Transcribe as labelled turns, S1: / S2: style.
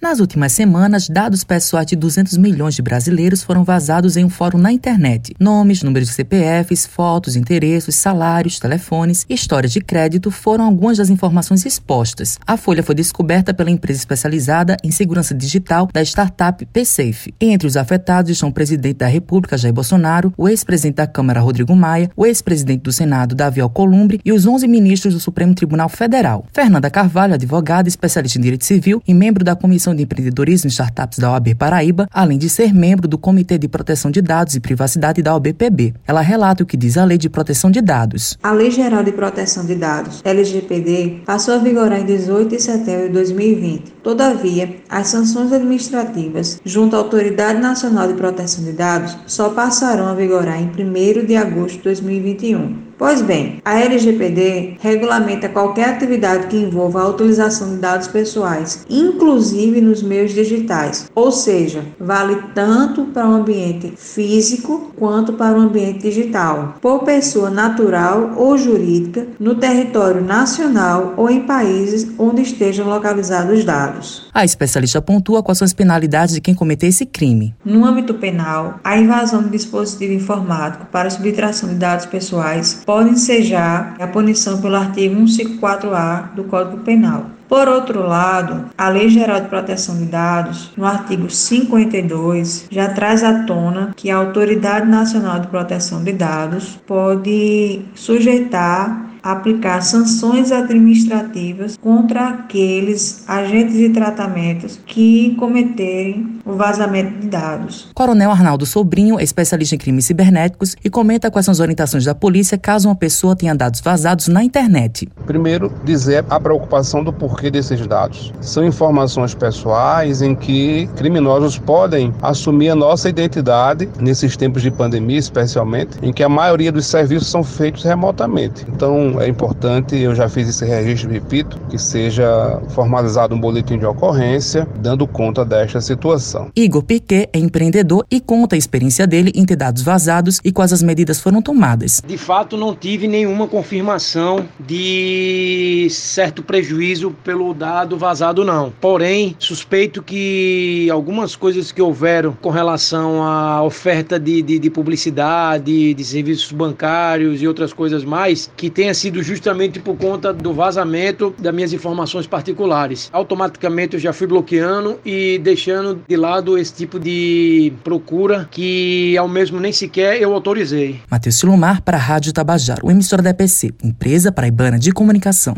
S1: Nas últimas semanas, dados pessoais de 200 milhões de brasileiros foram vazados em um fórum na internet. Nomes, números de CPFs, fotos, endereços, salários, telefones e histórias de crédito foram algumas das informações expostas. A folha foi descoberta pela empresa especializada em segurança digital da startup PSafe. Entre os afetados estão o presidente da República, Jair Bolsonaro, o ex-presidente da Câmara, Rodrigo Maia, o ex-presidente do Senado, Davi Alcolumbre e os 11 ministros do Supremo Tribunal Federal. Fernanda Carvalho, advogada, especialista em direito civil e membro da Comissão Comissão de Empreendedorismo e Startups da OAB Paraíba, além de ser membro do Comitê de Proteção de Dados e Privacidade da OABPB. Ela relata o que diz a Lei de Proteção de Dados.
S2: A Lei Geral de Proteção de Dados, LGPD, passou a vigorar em 18 de setembro de 2020. Todavia, as sanções administrativas junto à Autoridade Nacional de Proteção de Dados só passarão a vigorar em 1 de agosto de 2021. Pois bem, a LGPD regulamenta qualquer atividade que envolva a utilização de dados pessoais, inclusive nos meios digitais, ou seja, vale tanto para o ambiente físico quanto para o ambiente digital, por pessoa natural ou jurídica no território nacional ou em países onde estejam localizados os dados.
S1: A especialista pontua quais são as penalidades de quem cometer esse crime.
S2: No âmbito penal, a invasão de dispositivo informático para subtração de dados pessoais pode ensejar a punição pelo artigo 154-A do Código Penal. Por outro lado, a Lei Geral de Proteção de Dados, no artigo 52, já traz à tona que a Autoridade Nacional de Proteção de Dados pode sujeitar aplicar sanções administrativas contra aqueles agentes de tratamentos que cometerem o vazamento de dados.
S1: Coronel Arnaldo Sobrinho é especialista em crimes cibernéticos e comenta quais são as orientações da polícia caso uma pessoa tenha dados vazados na internet.
S3: Primeiro, dizer a preocupação do porquê desses dados. São informações pessoais em que criminosos podem assumir a nossa identidade nesses tempos de pandemia, especialmente, em que a maioria dos serviços são feitos remotamente. Então, é importante, eu já fiz esse registro, repito, que seja formalizado um boletim de ocorrência dando conta desta situação.
S1: Igor Piquet é empreendedor e conta a experiência dele em ter dados vazados e quais as medidas foram tomadas.
S4: De fato, não tive nenhuma confirmação de certo prejuízo pelo dado vazado, não. Porém, suspeito que algumas coisas que houveram com relação à oferta de, de, de publicidade, de serviços bancários e outras coisas mais, que tenha sido justamente por conta do vazamento das minhas informações particulares. Automaticamente eu já fui bloqueando e deixando de lado esse tipo de procura que ao mesmo nem sequer eu autorizei.
S1: Matheus Silomar para a Rádio Tabajaro, emissora da EPC, empresa paraibana de comunicação.